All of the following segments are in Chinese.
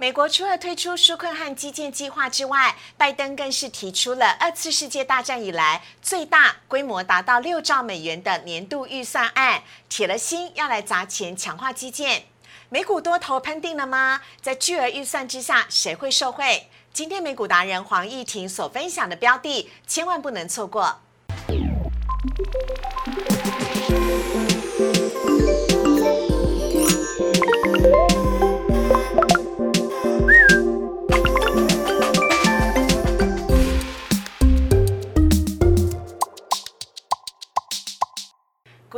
美国除了推出纾困和基建计划之外，拜登更是提出了二次世界大战以来最大规模达到六兆美元的年度预算案，铁了心要来砸钱强化基建。美股多头喷定了吗？在巨额预算之下，谁会受惠？今天美股达人黄义婷所分享的标的，千万不能错过。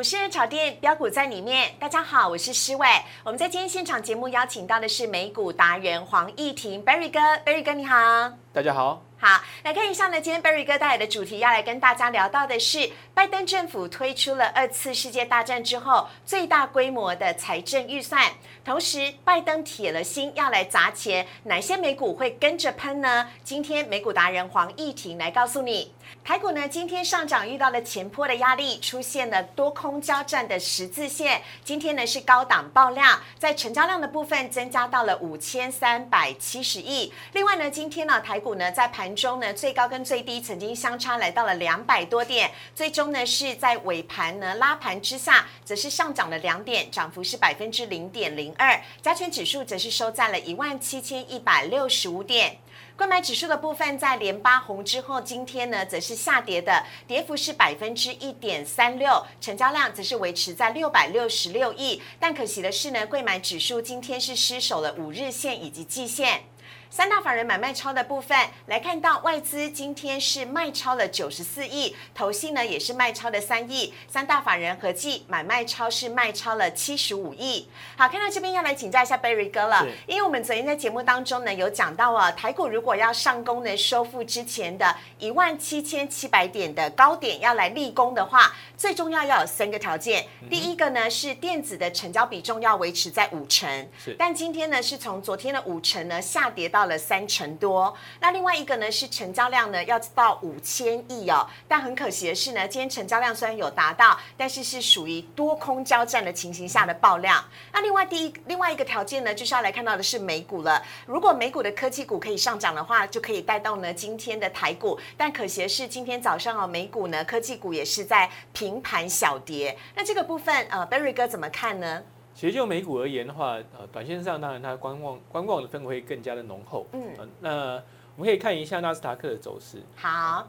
股市炒店标股在里面，大家好，我是施伟。我们在今天现场节目邀请到的是美股达人黄义婷，Berry 哥，Berry 哥你好，大家好。好，来看一下呢，今天 Berry 哥带来的主题要来跟大家聊到的是，拜登政府推出了二次世界大战之后最大规模的财政预算，同时拜登铁了心要来砸钱，哪些美股会跟着喷呢？今天美股达人黄义婷来告诉你。台股呢，今天上涨遇到了前坡的压力，出现了多空交战的十字线。今天呢是高档爆量，在成交量的部分增加到了五千三百七十亿。另外呢，今天呢台股呢在盘中呢最高跟最低曾经相差来到了两百多点，最终呢是在尾盘呢拉盘之下，则是上涨了两点，涨幅是百分之零点零二。加权指数则是收在了一万七千一百六十五点。购买指数的部分，在连八红之后，今天呢则是下跌的，跌幅是百分之一点三六，成交量则是维持在六百六十六亿。但可惜的是呢，贵买指数今天是失守了五日线以及季线。三大法人买卖超的部分来看到，外资今天是卖超了九十四亿，投信呢也是卖超了三亿，三大法人合计买卖超是卖超了七十五亿。好，看到这边要来请教一下 Berry 哥了，因为我们昨天在节目当中呢有讲到啊，台股如果要上攻呢，收复之前的一万七千七百点的高点要来立功的话，最重要要有三个条件。第一个呢是电子的成交比重要维持在五成，但今天呢是从昨天的五成呢下跌到。到了三成多，那另外一个呢是成交量呢要到五千亿哦，但很可惜的是呢，今天成交量虽然有达到，但是是属于多空交战的情形下的爆量。那另外第一另外一个条件呢，就是要来看到的是美股了。如果美股的科技股可以上涨的话，就可以带动呢今天的台股。但可惜的是，今天早上哦，美股呢科技股也是在平盘小跌。那这个部分呃，Berry 哥怎么看呢？其实就美股而言的话，呃，短线上当然它观望观望的氛围会更加的浓厚。嗯，那我们可以看一下纳斯达克的走势。好，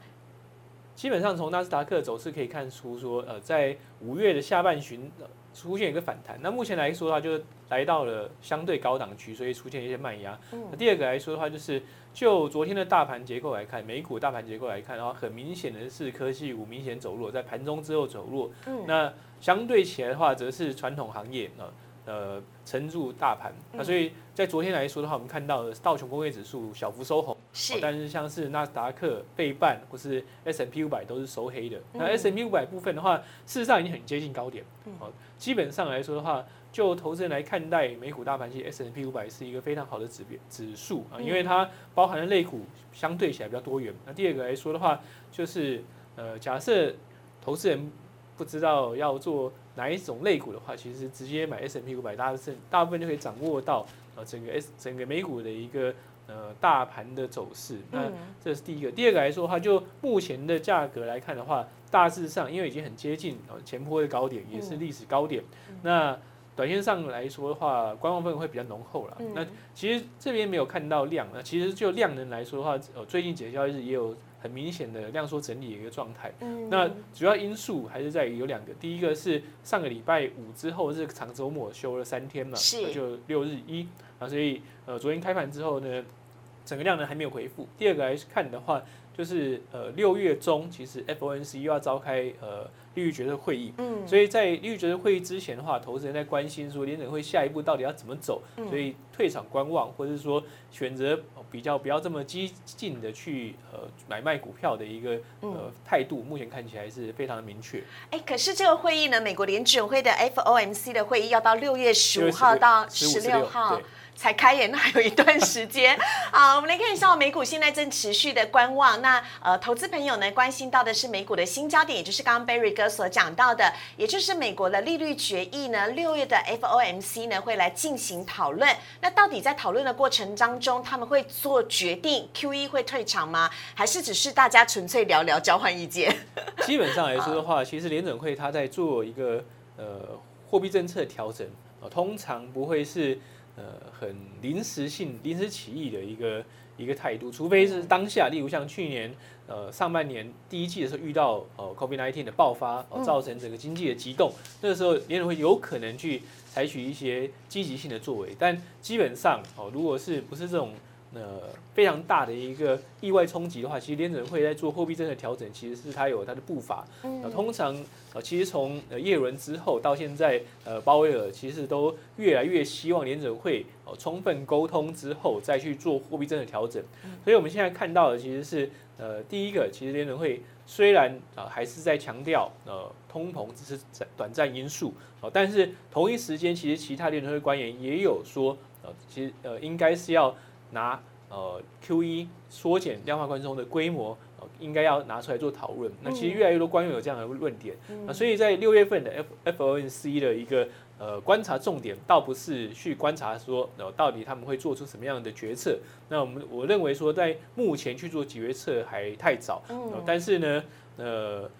基本上从纳斯达克的走势可以看出，说呃，在五月的下半旬出现一个反弹。那目前来说的话，就来到了相对高档区，所以出现一些慢压。那第二个来说的话，就是就昨天的大盘结构来看，美股大盘结构来看，的话很明显的是科技股明显走弱，在盘中之后走弱。嗯，那。相对起来的话，则是传统行业啊，呃，撑住大盘。那所以在昨天来说的话，我们看到道琼工业指数小幅收红，是。但是像是纳斯达克、贝半或是 S M P 五百都是收黑的。那 S M P 五百部分的话，事实上已经很接近高点。好，基本上来说的话，就投资人来看待美股大盘，其实 S P 五百是一个非常好的指标指数啊，因为它包含的类股相对起来比较多元。那第二个来说的话，就是呃，假设投资人。不知道要做哪一种类股的话，其实直接买 S M P 五百，大部分大部分就可以掌握到呃整个 S 整个美股的一个呃大盘的走势。那这是第一个。第二个来说的话，就目前的价格来看的话，大致上因为已经很接近呃前坡的高点，也是历史高点。那短线上来说的话，观望氛围会比较浓厚了。那其实这边没有看到量，那其实就量能来说的话，呃最近几个交易日也有。很明显的量缩整理的一个状态，那主要因素还是在于有两个，第一个是上个礼拜五之后是长周末休了三天嘛，就六日一啊，所以呃昨天开盘之后呢，整个量呢还没有回复。第二个来看的话，就是呃六月中其实 FOMC 又要召开呃。利率决策会议，嗯，所以在利率决策会议之前的话，投资人在关心说联准会下一步到底要怎么走，所以退场观望，或者是说选择比较不要这么激进的去呃买卖股票的一个呃态度，目前看起来是非常的明确。哎，可是这个会议呢，美国联准会的 FOMC 的会议要到六月十五号到十六号。才开演，那还有一段时间。好，我们来看一下美股现在正持续的观望。那呃，投资朋友呢关心到的是美股的新焦点，也就是刚刚 Barry 哥所讲到的，也就是美国的利率决议呢，六月的 FOMC 呢会来进行讨论。那到底在讨论的过程当中，他们会做决定，QE 会退场吗？还是只是大家纯粹聊聊交换意见？基本上来说的话，其实联准会它在做一个呃货币政策调整啊，通常不会是。呃，很临时性、临时起意的一个一个态度，除非是当下，例如像去年呃上半年第一季的时候遇到呃 COVID-19 的爆发，造成整个经济的激动，那个时候联储会有可能去采取一些积极性的作为，但基本上哦，如果是不是这种。呃，非常大的一个意外冲击的话，其实联准会在做货币政策调整，其实是它有它的步伐。嗯，通常呃，其实从呃耶伦之后到现在，呃，鲍威尔其实都越来越希望联准会呃充分沟通之后再去做货币政策调整。所以我们现在看到的其实是呃，第一个，其实联准会虽然啊还是在强调呃通膨只是短短暂因素，哦，但是同一时间其实其他联准会官员也有说，呃，其实呃应该是要。拿呃 Q E 缩减量化宽松的规模，应该要拿出来做讨论。那其实越来越多官员有这样的论点。那所以在六月份的 F F O N C 的一个呃观察重点，倒不是去观察说呃到底他们会做出什么样的决策。那我们我认为说在目前去做决策还太早。但是呢，呃，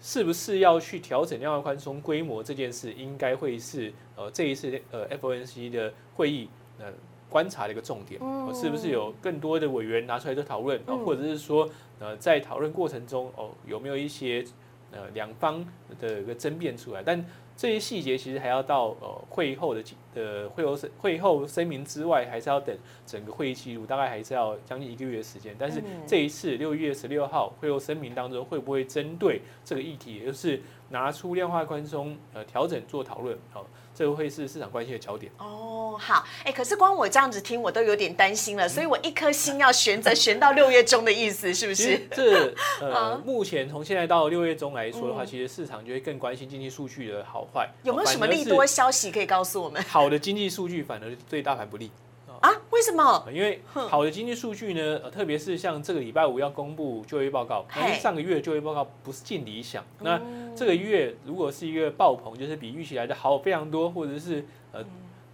是不是要去调整量化宽松规模这件事，应该会是呃这一次呃 F O N C 的会议呃。观察的一个重点，是不是有更多的委员拿出来做讨论，或者是说，呃，在讨论过程中，哦，有没有一些呃两方的一个争辩出来？但这些细节其实还要到呃会后的的会后声会后声明之外，还是要等整个会议记录，大概还是要将近一个月的时间。但是这一次六月十六号会后声明当中，会不会针对这个议题，也就是拿出量化宽松呃调整做讨论？好。这个会是市场关系的焦点哦。好，哎，可是光我这样子听，我都有点担心了。所以我一颗心要悬着，悬到六月中的意思是不是？这呃，目前从现在到六月中来说的话，其实市场就会更关心经济数据的好坏。有没有什么利多消息可以告诉我们？好的经济数据反而对大盘不利。啊？为什么？因为好的经济数据呢，特别是像这个礼拜五要公布就业报告，因为上个月就业报告不是尽理想。那这个月如果是一个爆棚，就是比预期来的好非常多，或者是呃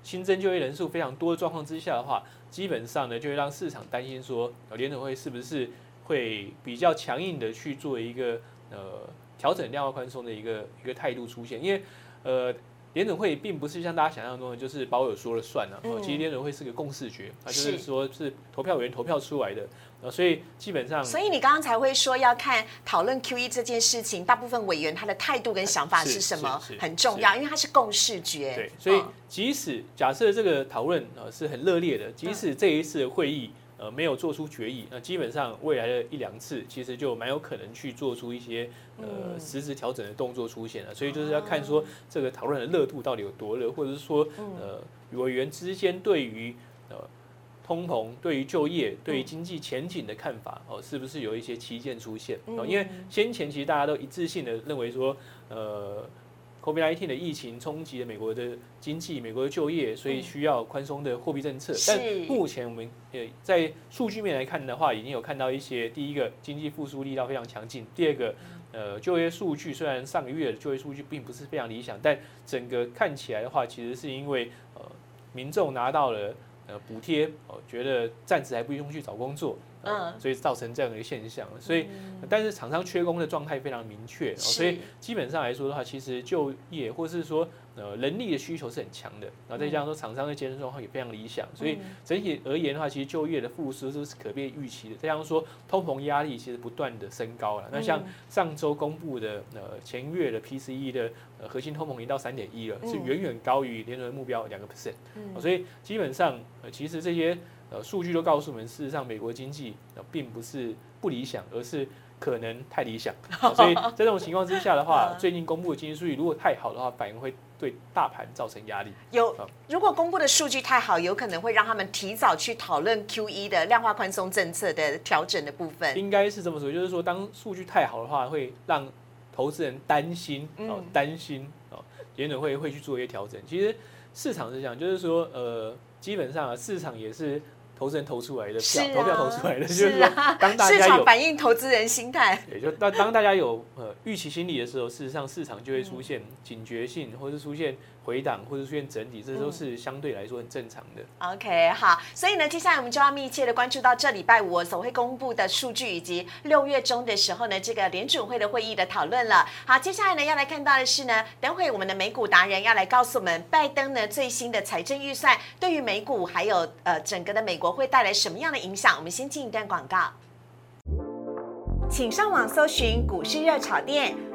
新增就业人数非常多的状况之下的话，基本上呢就会让市场担心说，联储会是不是会比较强硬的去做一个呃调整量化宽松的一个一个态度出现，因为呃。联准会并不是像大家想象中的，就是保尔说了算了。其实联准会是个共识决，它就是说是投票委员投票出来的。所以基本上，所以你刚刚才会说要看讨论 Q E 这件事情，大部分委员他的态度跟想法是什么很重要，因为它是共识决。对，所以即使假设这个讨论呃是很热烈的，即使这一次的会议。呃，没有做出决议，那基本上未来的一两次，其实就蛮有可能去做出一些呃实质调整的动作出现了。所以就是要看说这个讨论的热度到底有多热，或者是说呃委员之间对于呃通膨、对于就业、对于经济前景的看法哦，是不是有一些旗舰出现？哦，因为先前其实大家都一致性的认为说呃。COVID-19 的疫情冲击了美国的经济、美国的就业，所以需要宽松的货币政策。但目前我们呃在数据面来看的话，已经有看到一些第一个经济复苏力道非常强劲，第二个呃就业数据虽然上个月的就业数据并不是非常理想，但整个看起来的话，其实是因为呃民众拿到了呃补贴，哦觉得暂时还不用去找工作。嗯，所以造成这样的一个现象，所以但是厂商缺工的状态非常明确，所以基本上来说的话，其实就业或是说呃人力的需求是很强的，然后再加上说厂商的健身状况也非常理想，所以整体而言的话，其实就业的复苏都是可被预期的。再加上说通膨压力其实不断的升高了，那像上周公布的呃前月的 PCE 的呃核心通膨已经到三点一了，是远远高于联准目标两个 percent，所以基本上呃其实这些。呃，数据都告诉我们，事实上美国经济并不是不理想，而是可能太理想。所以在这种情况之下的话，最近公布的经济数据如果太好的话，反而会对大盘造成压力。有，如果公布的数据太好，有可能会让他们提早去讨论 Q E 的量化宽松政策的调整的部分。应该是这么说，就是说当数据太好的话，会让投资人担心哦，担心哦，联准会会去做一些调整。其实市场是这样，就是说呃。基本上啊，市场也是投资人投出来的是票，投票啊投出来的，就是当大市场家有反映投资人心态。也就当当大家有呃预期心理的时候，事实上市场就会出现警觉性，或是出现回档，或者出现整理，这都是相对来说很正常的。OK，好，所以呢，接下来我们就要密切的关注到这礼拜五所会公布的数据，以及六月中的时候呢，这个联准会的会议的讨论了。好，接下来呢要来看到的是呢，等会我们的美股达人要来告诉我们，拜登呢最新的财政预算对于美股还有呃整个的美国会带来什么样的影响？我们先进一段广告，请上网搜寻股市热炒店。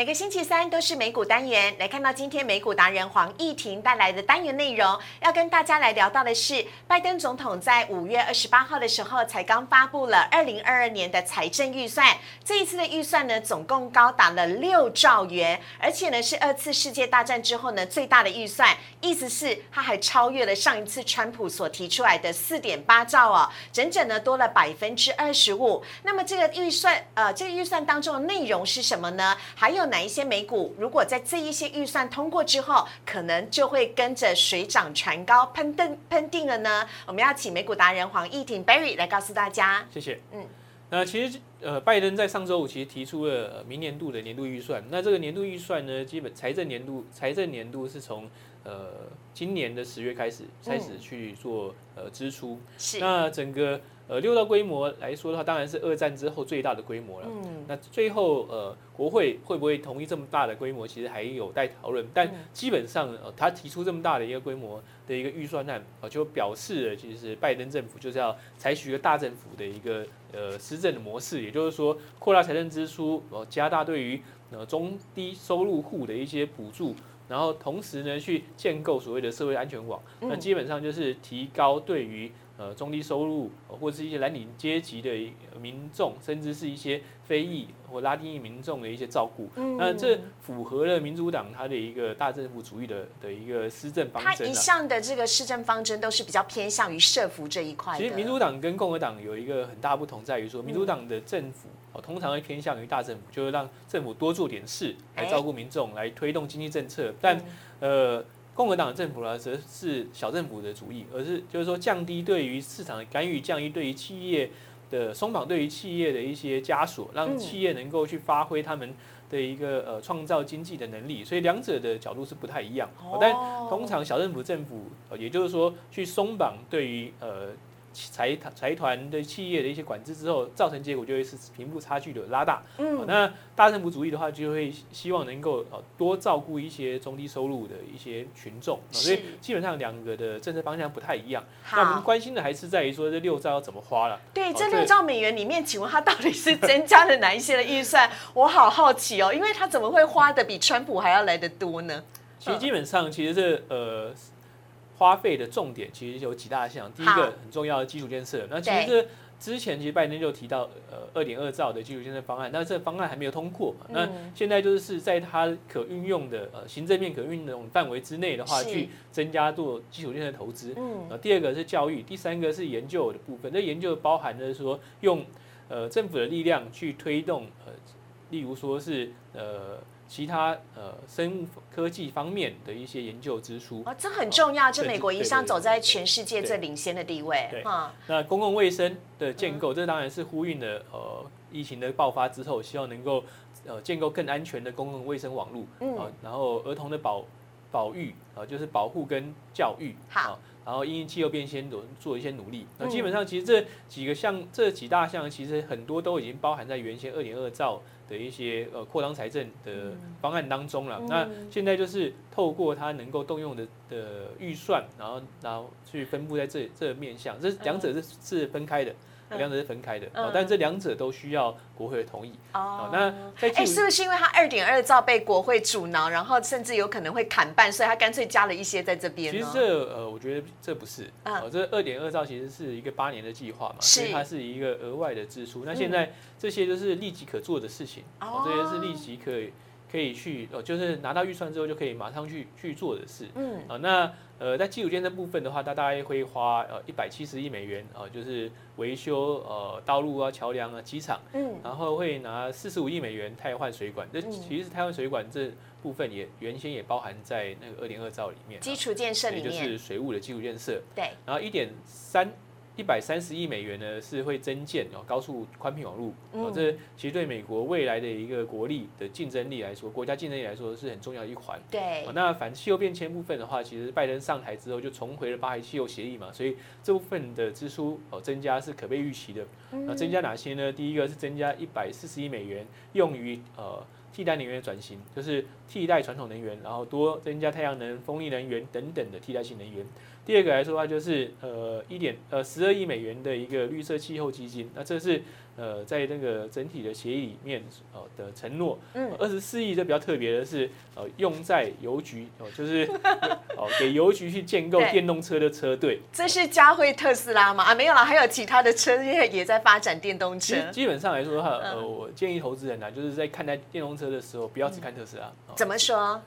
每个星期三都是美股单元，来看到今天美股达人黄义婷带来的单元内容，要跟大家来聊到的是，拜登总统在五月二十八号的时候才刚发布了二零二二年的财政预算，这一次的预算呢，总共高达了六兆元，而且呢是二次世界大战之后呢最大的预算，意思是它还超越了上一次川普所提出来的四点八兆哦，整整呢多了百分之二十五。那么这个预算，呃，这个预算当中的内容是什么呢？还有哪一些美股如果在这一些预算通过之后，可能就会跟着水涨船高、喷定喷定了呢？我们要请美股达人黄义婷 Barry 来告诉大家。谢谢。嗯嗯，那其实呃，拜登在上周五其实提出了呃明年度的年度预算。那这个年度预算呢，基本财政年度财政年度是从呃今年的十月开始开始去做呃支出。是，那整个呃六道规模来说的话，当然是二战之后最大的规模了。嗯，那最后呃，国会会不会同意这么大的规模，其实还有待讨论。但嗯基本上呃，他提出这么大的一个规模的一个预算案，呃，就表示了其实拜登政府就是要采取一个大政府的一个呃施政的模式，也就是说扩大财政支出，呃，加大对于呃中低收入户的一些补助。然后同时呢，去建构所谓的社会安全网，那嗯基本上就是提高对于呃中低收入呃或者是一些蓝领阶级的民众，甚至是一些非裔或拉丁裔民众的一些照顾。嗯那这符合了民主党它的一个大政府主义的的一个施政方他一针啊。向的这个施政方针都是比较偏向于社服这一块。其实民主党跟共和党有一个很大不同，在于说民主党的政府通常会偏向于大政府，就是让政府多做点事来哎照顾民众，来推动经济政策。但呃，共和党的政府呢，则是小政府的主义，而是就是说降低对于市场的干预，降低对于企业的松绑，对于企业的一些枷锁，让嗯企业能够去发挥他们的一个呃创造经济的能力。所以两者的角度是不太一样。哦但通常小政府政府，呃也就是说去松绑对于呃财团财团的企业的一些管制之后，造成结果就会是贫富差距的拉大。哦嗯，那大政府主义的话，就会希望能够呃多照顾一些中低收入的一些群众，哦所以基本上两个的政策方向不太一样。那我们好，关心的还是在于说这六兆要怎么花了。对哦这这六兆美元里面，请问它到底是增加了哪一些的预算？我好好奇哦，因为它怎么会花的比川普还要来得多呢？其实基本上，其实这呃花费的重点其实有几大项。第一好个很重要的基础建设，那其实这之前其实拜登就提到呃二点二兆的基础建设方案，那这个方案还没有通过嘛？那嗯现在就是在它可运用的呃行政面可运用的范围之内的话，去增加做基础建设投资。嗯呃，第二个是教育，第三个是研究的部分。这研究包含的说用呃政府的力量去推动呃，例如说是呃其他呃生物科技方面的一些研究支出。啊，这很重要，这美国一向走在全世界最领先的地位对。哈，那公共卫生的建嗯构，这当然是呼应了呃疫情的爆发之后，希望能够呃建构更安全的公共卫生网络。嗯啊，然后儿童的保保育啊，就是保护跟教育。好啊，然后因应气候变迁做做一些努力。那嗯基本上其实这几个项这几大项，其实很多都已经包含在原先二点二兆的一些呃扩张财政的方案当中了。嗯那现在就是透过它能够动用的的预算，然后然后去分布在这这个面向，这两者是是分开的。嗯两者是分开的，但这两者都需要国会的同意。哦好，那在哎，是不是因为他二点二兆被国会阻挠，然后甚至有可能会砍半，所以他干脆加了一些在这边？其实这呃，我觉得这不是，嗯哦，这二点二兆其实是一个八年的计划嘛，是所以它是一个额外的支出。那现在这些都是立即可做的事情，这些是立即可以可以去呃，就是拿到预算之后就可以马上去去做的事。嗯，啊，那呃，在基础建设部分的话，它大概会花呃一百七十亿美元啊，就是维修呃道路啊、桥梁啊、机场，嗯，然后会拿四十五亿美元汰换水管。这嗯其实汰换水管这部分也原先也包含在那个二点二兆里面啊，基础建设里也就，是水务的基础建设。对，然后一点三一百三十亿美元呢是会增建哦高速宽频网络这其实对美国未来的一个国力的竞争力来说，国家竞争力来说是很重要的一环。对哦，，那反气候变迁部分的话，其实拜登上台之后就重回了巴黎气候协议嘛，所以这部分的支出哦增加是可被预期的。嗯那增加哪些呢？第一个是增加一百四十亿美元用于呃替代能源的转型，就是替代传统能源，然后多增加太阳能、风力能源等等的替代性能源。第二个来说的话，就是呃一点呃十二亿美元的一个绿色气候基金，那这是呃在那个整体的协议里面呃的承诺。嗯二十四亿这比较特别的是呃用在邮局哦，就是 哦给邮局去建构电动车的车队。这是佳慧特斯拉吗？啊，没有啦，还有其他的车业也在发展电动车基本上来说的话，呃，嗯我建议投资人啊，就是在看待电动车的时候，不要只看特斯拉。哦怎么说？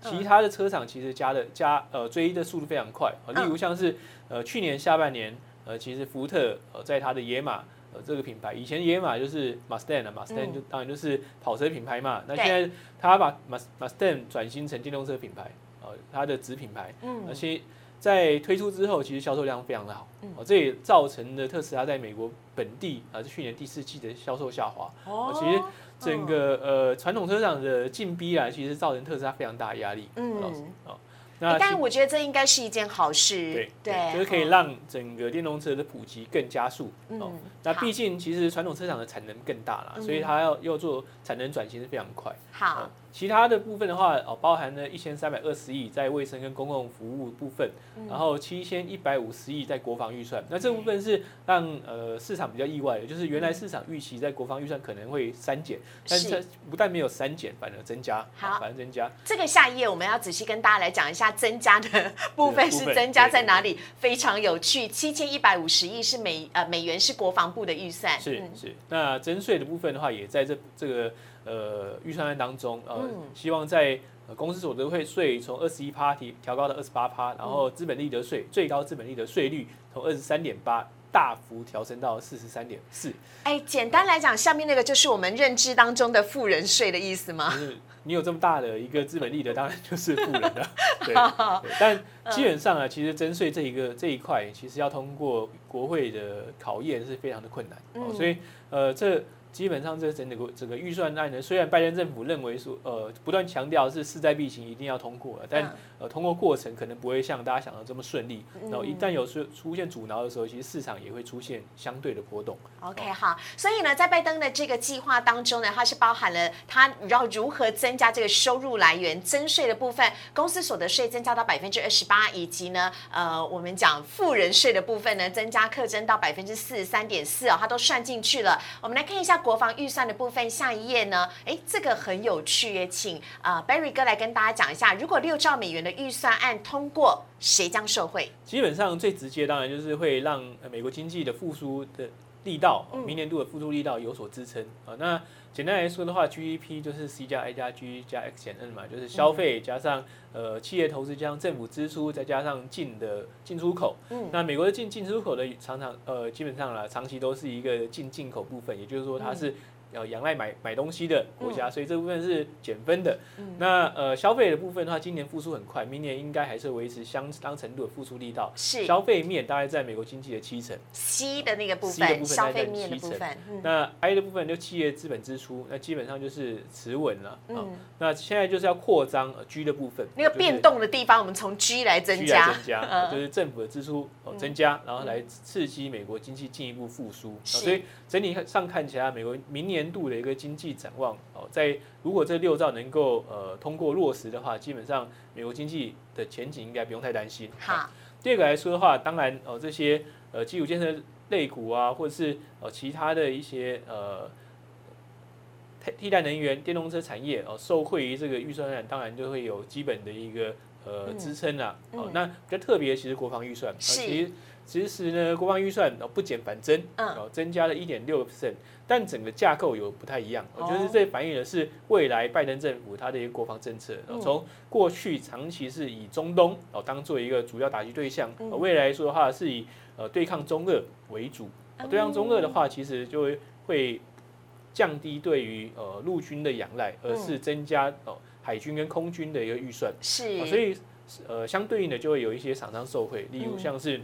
其他的车厂其实加的加呃追的速度非常快，呃例如像是呃去年下半年，呃其实福特呃在它的野马呃这个品牌，以前野马就是 Mustang 啊，Mustang 就当然就是跑车品牌嘛，那对。现在它把 Mus- Mustang 转型成电动车品牌，呃它的子品牌，嗯。而且在推出之后，其实销售量非常的好，嗯。哦这也造成了特斯拉在美国本地啊是去年第四季的销售下滑。哦其实整个呃传统车厂的进逼啊，其实造成特斯拉非常大的压力。嗯老师哦，欸那其但我觉得这应该是一件好事。对就是可以嗯让整个电动车的普及更加速。哦，嗯，好那毕竟其实传统车厂的产能更大啦，嗯所以它要要做产能转型是非常快。好哦，其他的部分的话，哦，包含了一千三百二十亿在卫生跟公共服务部分，嗯。然后七千一百五十亿在国防预算。那这部分是让呃市场比较意外的，就是原来市场预期在国防预算可能会删减，但是不但没有删减，反而增加，好。哦反而增加。这个下一页我们要仔细跟大家来讲一下增加的部分是增加在哪里，非常有趣。七千一百五十亿是美呃美元是国防部的预算，嗯。是是，那征税的部分的话，也在这这个呃预算案当中，呃，嗯希望在呃公司所得会税从二十一趴提调高到二十八趴，然嗯后资本利得税最高资本利得税率从二十三点八大幅调升到四十三点四，哎，简单来讲，下面那个就是我们认知当中的富人税的意思吗？就是你有这么大的一个资本利得，当然就是富人了。对，但基本上啊，其实征税这一个这一块，其实要通过国会的考验是非常的困难。所以呃，这基本上这整个整个预算案呢，虽然拜登政府认为说，呃，不断强调是势在必行，一定要通过，但嗯呃，通过过程可能不会像大家想的这么顺利。嗯然后一旦有出出现阻挠的时候，其实市场也会出现相对的波动。OK，好，所以呢，在拜登的这个计划当中呢，它是包含了他要如何增加这个收入来源、增税的部分，公司所得税增加到百分之二十八，以及呢，呃，我们讲富人税的部分呢，增加课征到百分之四十三点四哦，它都算进去了。我们来看一下国防预算的部分，下一页呢，哎，这个很有趣耶，请呃 Barry 哥来跟大家讲一下，如果六兆美元的预算案通过，谁将受惠？基本上最直接当然就是会让呃美国经济的复苏的力道，明年度的复苏力道有所支撑啊。那简单来说的话，GDP 就是 C 加 I 加 G 加 X 减 N 嘛，就是消费加上呃企业投资加上政府支出，再加上进的进出口。嗯那美国的进进出口的常常呃基本上啦，长期都是一个进进口部分，也就是说它是。呃，仰赖买买东西的国家，所以这部分是减分的。嗯那呃，消费的部分的话，今年复苏很快，明年应该还是维持相当程度的复苏力道。是消费面大概在美国经济的七成，C 的那个部分，消费面的七成部分，嗯那 I 的部分就企业资本支出，那基本上就是持稳了。啊、嗯。那现在就是要扩张呃 G 的部分，那个变动的地方，我们从 G 来增加，增加，就是政府的支出哦增加，然后来刺激美国经济进一步复苏。啊所以整体上看起来，美国明年度的一个经济展望哦，在如果这六兆能够呃通过落实的话，基本上美国经济的前景应该不用太担心。好，第二个来说的话，当然哦这些呃基础建设类股啊，或者是呃其他的一些呃替替代能源、电动车产业哦、受惠于这个预算案，当然就会有基本的一个呃嗯。支撑啦。哦嗯，那比较特别，其实国防预算，其实其实呢，国防预算哦不减反增，嗯。哦增加了一点六 percent，但整个架构有不太一样，哦我觉得这反映的是未来拜登政府它的一个国防政策，哦嗯。从过去长期是以中东哦当做一个主要打击对象，未来说的话是以呃对抗中俄为主，哦对抗中俄的话，其实就会会降低对于呃陆军的仰赖，而是增加哦海军跟空军的一个预算。是，哦所以呃，相对应的就会有一些厂商受惠，例如嗯。像是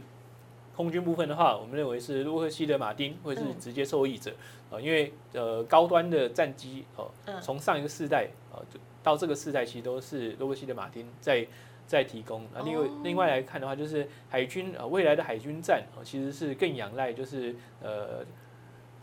空军部分的话，我们认为是洛克希德马丁会是嗯。直接受益者，啊，因为呃高端的战机哦嗯，从上一个世代呃就到这个世代，其实都是洛克希德马丁在。在提供，那另外哦。另外来看的话，就是海军啊未来的海军战啊其实是更仰赖就是呃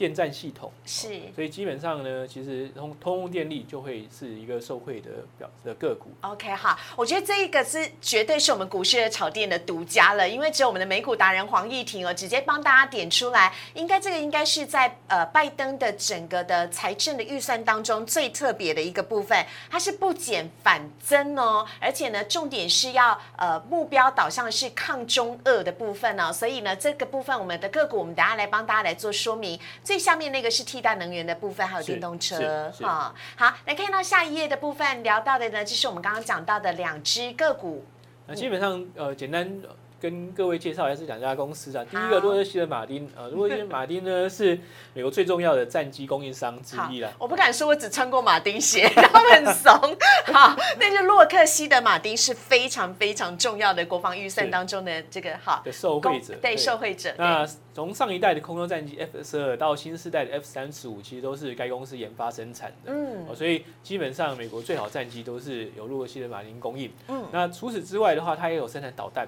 电站系统，是所以基本上呢，其实通通用电力就会是一个受惠的表的个股。OK，好，我觉得这一个是绝对是我们股市的炒店的独家了，因为只有我们的美股达人黄义婷哦，直接帮大家点出来，应该这个应该是在呃拜登的整个的财政的预算当中最特别的一个部分，它是不减反增哦，而且呢，重点是要呃目标导向是抗中恶的部分哦，所以呢，这个部分我们的个股，我们等下来帮大家来做说明。最下面那个是替代能源的部分，还有是电动车哈。好，来看到下一页的部分，聊到的呢，就是我们刚刚讲到的两只个股。那基本上呃，简单呃跟各位介绍一下这两家公司啊。第一好个洛克希德马丁，呃，洛克希德马丁呢是美国最重要的战机供应商之一啦。我不敢说我只穿过马丁鞋，他们很怂。好，但是洛克希德马丁是非常非常重要的国防预算是当中的这个好的受惠者，对受惠者。那从上一代的空中战机 F 十二到新世代的 F 三十五，其实都是该公司研发生产的。嗯哦，所以基本上美国最好战机都是由洛克希德马丁供应。嗯那除此之外的话，它也有生产导弹。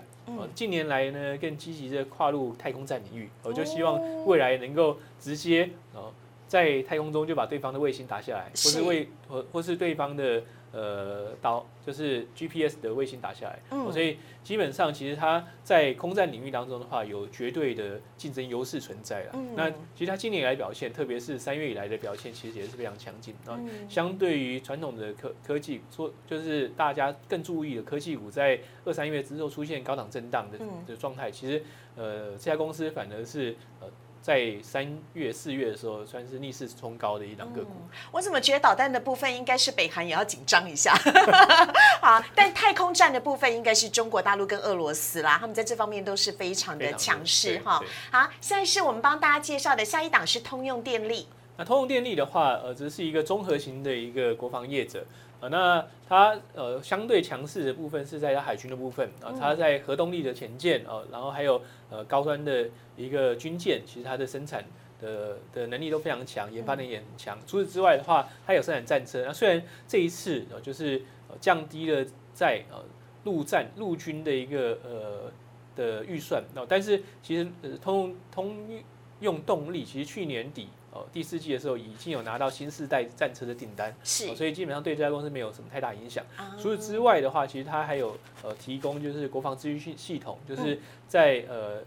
近年来呢，更积极的跨入太空战领域。我就希哦望未来能够直接哦，在太空中就把对方的卫星打下来，或是为或或是对方的呃导就是 GPS 的卫星打下来。所以基本上其实它在空战领域当中的话，有绝对的竞争优势存在了。嗯那其实它今年以来表现，特别是三月以来的表现，其实也是非常强劲。然后嗯相对于传统的科科技，说就是大家更注意的科技股，在二三月之后出现高档震荡的嗯的状态，其实呃这家公司反而是呃在三月四月的时候算是逆势冲高的一档个股。我怎么觉得导弹的部分应该是北韩也要紧张一下？好，但太空战的部分应该是中国大陆跟俄罗斯啦，他们在这方面都是非常的非常的强势哈。好，现在是我们帮大家介绍的下一档是通用电力。那通用电力的话，呃，只是一个综合型的一个国防业者，呃，那它呃相对强势的部分是在它海军的部分啊、嗯。它在核动力的潜舰啊，然后还有呃高端的一个军舰，其实它的生产的的能力都非常强，研发能力也很强。除此之外的话，它有生产战车，那虽然这一次呃就是呃降低了在呃陆战陆军的一个呃的预算，哦，但是其实呃通通用动力，其实去年底哦第四季的时候已经有拿到新世代战车的订单，是哦所以基本上对这家公司没有什么太大影响。啊除此之外的话，其实它还有呃提供就是国防资讯系系统，嗯就是在呃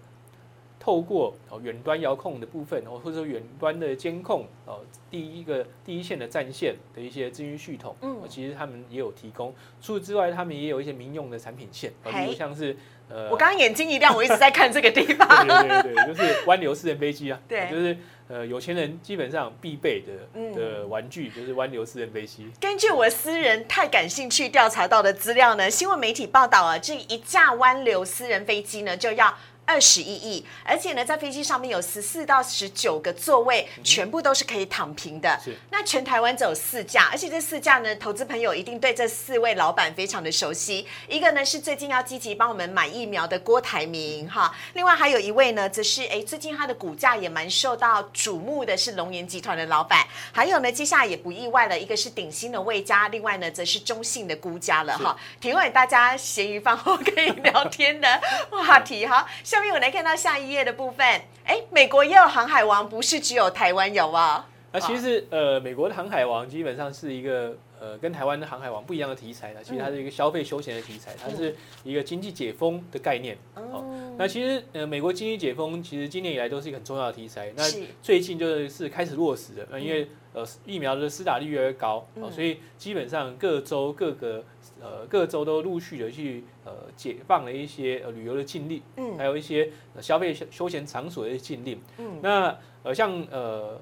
透过哦远端遥控的部分，哦或者说远端的监控哦第一个第一线的战线的一些资讯系统，嗯哦其实他们也有提供。除此之外，他们也有一些民用的产品线，比如像是呃我刚刚眼睛一亮，我一直在看这个地方。对对对对，就是湾流私人飞机啊，对就是呃有钱人基本上必备的嗯的玩具就是湾流私人飞机。根据我私人太感兴趣调查到的资料呢，新闻媒体报道啊，这一架湾流私人飞机呢就要。二十一亿，而且呢，在飞机上面有十四到十九个座位，全部都是可以躺平的。是那全台湾只有四架，而且这四架呢，投资朋友一定对这四位老板非常的熟悉。一个呢是最近要积极帮我们买疫苗的郭台铭哈，另外还有一位呢，则是哎最近他的股价也蛮受到瞩目的是龙岩集团的老板，还有呢接下来也不意外了，一个是鼎新的魏家，另外呢则是中信的估家了哈，提问大家闲余饭后可以聊天的话题哈。下面我来看到下一页的部分，哎，美国也有航海王，不是只有台湾有啊。那其实呃，美国的航海王基本上是一个呃跟台湾的航海王不一样的题材呢。其实它是一个消费休闲的题材，它是一个经济解封的概念。哦，那其实呃，美国经济解封其实今年以来都是一个很重要的题材。那最近就是开始落实的，因为呃疫苗的施打率越来越高，所以基本上各州各个呃各州都陆续的去呃解放了一些呃旅游的禁令，嗯，还有一些消费休闲场所的禁令。嗯，那呃像呃。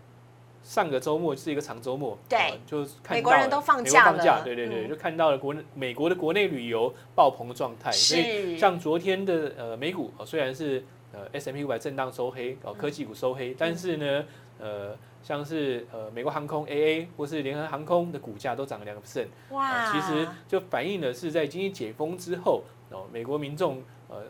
上个周末是一个长周末，对，就美国人都放假了，对对对，就看到了国美国的国内旅游爆棚的状态。所以像昨天的呃美股，虽然是呃 S M P 五百震荡收黑，哦科技股收黑，但是呢，呃像是呃美国航空 A A 或是联合航空的股价都涨了两个 percent，哇，其实就反映的是在经济解封之后，哦美国民众呃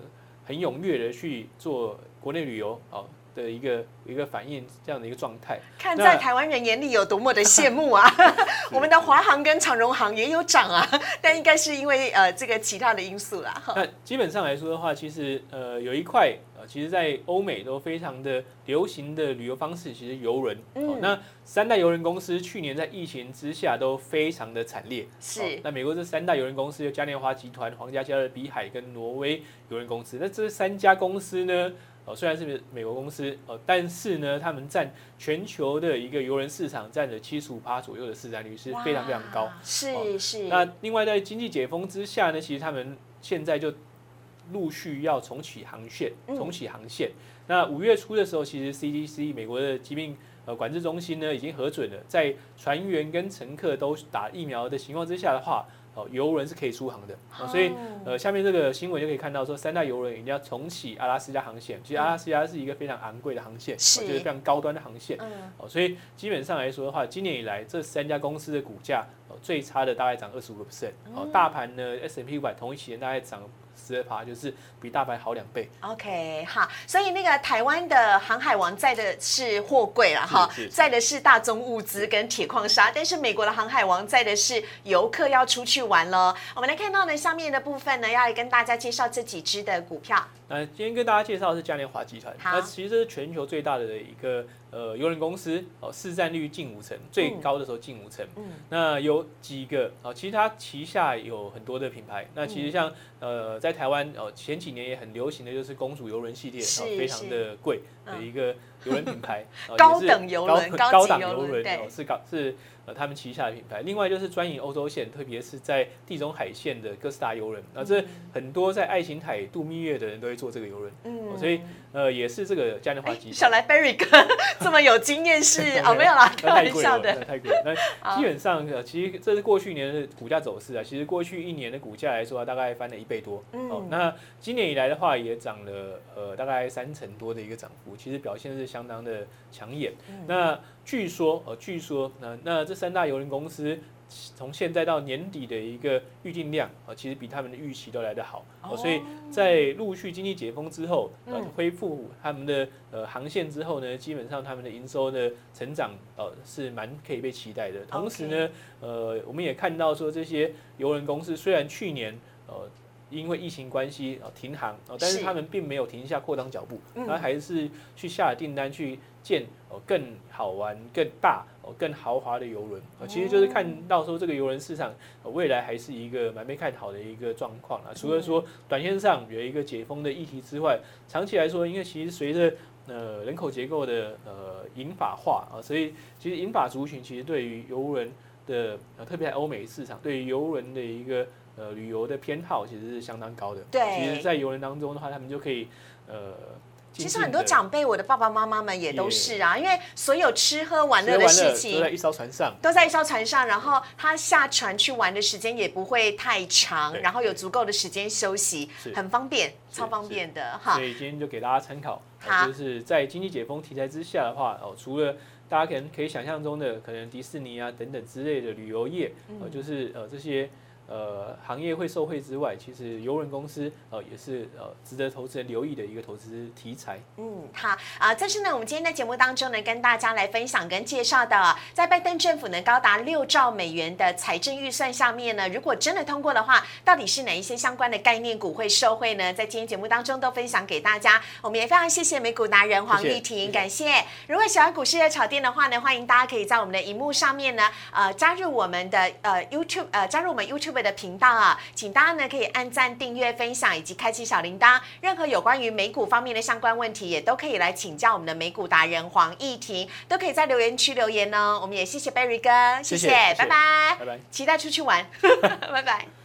很踊跃的去做国内旅游，哦。的一个一个反应，这样的一个状态，看在台湾人眼里有多么的羡慕啊！我们的华航跟长荣航也有涨啊，但应该是因为呃这个其他的因素啦。那基本上来说的话，其实呃有一块呃，其实在欧美都非常的流行的旅游方式，其实游轮。嗯。那三大游轮公司去年在疫情之下都非常的惨烈。是。那美国这三大游轮公司有嘉年华集团、皇家加勒比海跟挪威游轮公司。那这三家公司呢？哦，虽然是美国公司，哦，但是呢，他们占全球的一个游轮市场占了七十五趴左右的市占率，是非常非常高。是是。那另外在经济解封之下呢，其实他们现在就陆续要重启航线，重启航线。那五月初的时候，其实 CDC 美国的疾病呃管制中心呢已经核准了，在船员跟乘客都打疫苗的情况之下的话。哦，游轮是可以出航的，所以呃，下面这个新闻就可以看到说，三大游轮一定要重启阿拉斯加航线。其实阿拉斯加是一个非常昂贵的航线，就是非常高端的航线。哦，所以基本上来说的话，今年以来这三家公司的股价哦最差的大概涨二十五个 percent。哦，大盘呢 S M P 五百同一期间大概涨。十二趴就是比大白好两倍。OK，好，所以那个台湾的航海王载的是货柜了哈，载的是大宗物资跟铁矿砂，但是美国的航海王载的是游客要出去玩喽。我们来看到呢，下面的部分呢，要来跟大家介绍这几只的股票。那今天跟大家介绍的是嘉年华集团，那其实是全球最大的一个呃游轮公司哦，市占率近五成，最高的时候近五成。嗯，那有几个哦，其实它旗下有很多的品牌。那其实像呃，在台湾哦，前几年也很流行的就是公主游轮系列，非常的贵的一个游轮品牌，高等游轮，高档游轮哦，是高是。呃，他们旗下的品牌，另外就是专营欧洲线，特别是在地中海线的哥斯达游轮，那这很多在爱琴海度蜜月的人都会坐这个游轮，嗯，所以呃也是这个嘉年华集团。小来 Berry 哥 这么有经验是 哦，没有啦，开玩笑的，太贵了。那基本上呃，其实这是过去一年的股价走势啊，其实过去一年的股价来说，大概翻了一倍多。哦，那今年以来的话，也涨了呃大概三成多的一个涨幅，其实表现是相当的抢眼。那据说，呃，据说，那那这三大邮轮公司从现在到年底的一个预定量，啊，其实比他们的预期都来得好，哦，所以在陆续经济解封之后，呃，恢复他们的呃航线之后呢，基本上他们的营收的成长，呃，是蛮可以被期待的。同时呢，呃，我们也看到说这些邮轮公司虽然去年，呃。因为疫情关系啊停航啊，但是他们并没有停下扩张脚步，他还是去下了订单去建哦更好玩、更大、哦更豪华的游轮啊，其实就是看到说这个游轮市场未来还是一个蛮被看好的一个状况啊。除了说短线上有一个解封的议题之外，长期来说，因为其实随着呃人口结构的呃银法化啊，所以其实银法族群其实对于游轮的呃特别在欧美市场，对于游轮的一个。呃，旅游的偏好其实是相当高的。对，其实，在游轮当中的话，他们就可以呃，其实很多长辈，我的爸爸妈妈们也都是啊，因为所有吃喝玩乐的事情都在一艘船上，都在一艘船上，然后他下船去玩的时间也不会太长，然后有足够的时间休息，很方便，超方便的哈。所以今天就给大家参考，就是在经济解封题材之下的话，哦，除了大家可能可以想象中的，可能迪士尼啊等等之类的旅游业，呃，就是呃这些。呃行业会受惠之外，其实邮轮公司呃也是呃值得投资人留意的一个投资题材。嗯，好啊，这是呢我们今天的节目当中呢跟大家来分享跟介绍的，在拜登政府呢高达六兆美元的财政预算下面呢，如果真的通过的话，到底是哪一些相关的概念股会受惠呢？在今天节目当中都分享给大家。我们也非常谢谢美股达人黄丽婷，感谢。如果喜欢股市的炒店的话呢，欢迎大家可以在我们的荧幕上面呢，呃，加入我们的呃 YouTube 呃加入我们 YouTube 的频道啊，请大家呢可以按赞、订阅、分享以及开启小铃铛。任何有关于美股方面的相关问题，也都可以来请教我们的美股达人黄义婷，都可以在留言区留言哦。我们也谢谢 Berry 哥，谢谢，拜拜，拜拜，期待出去玩，拜拜。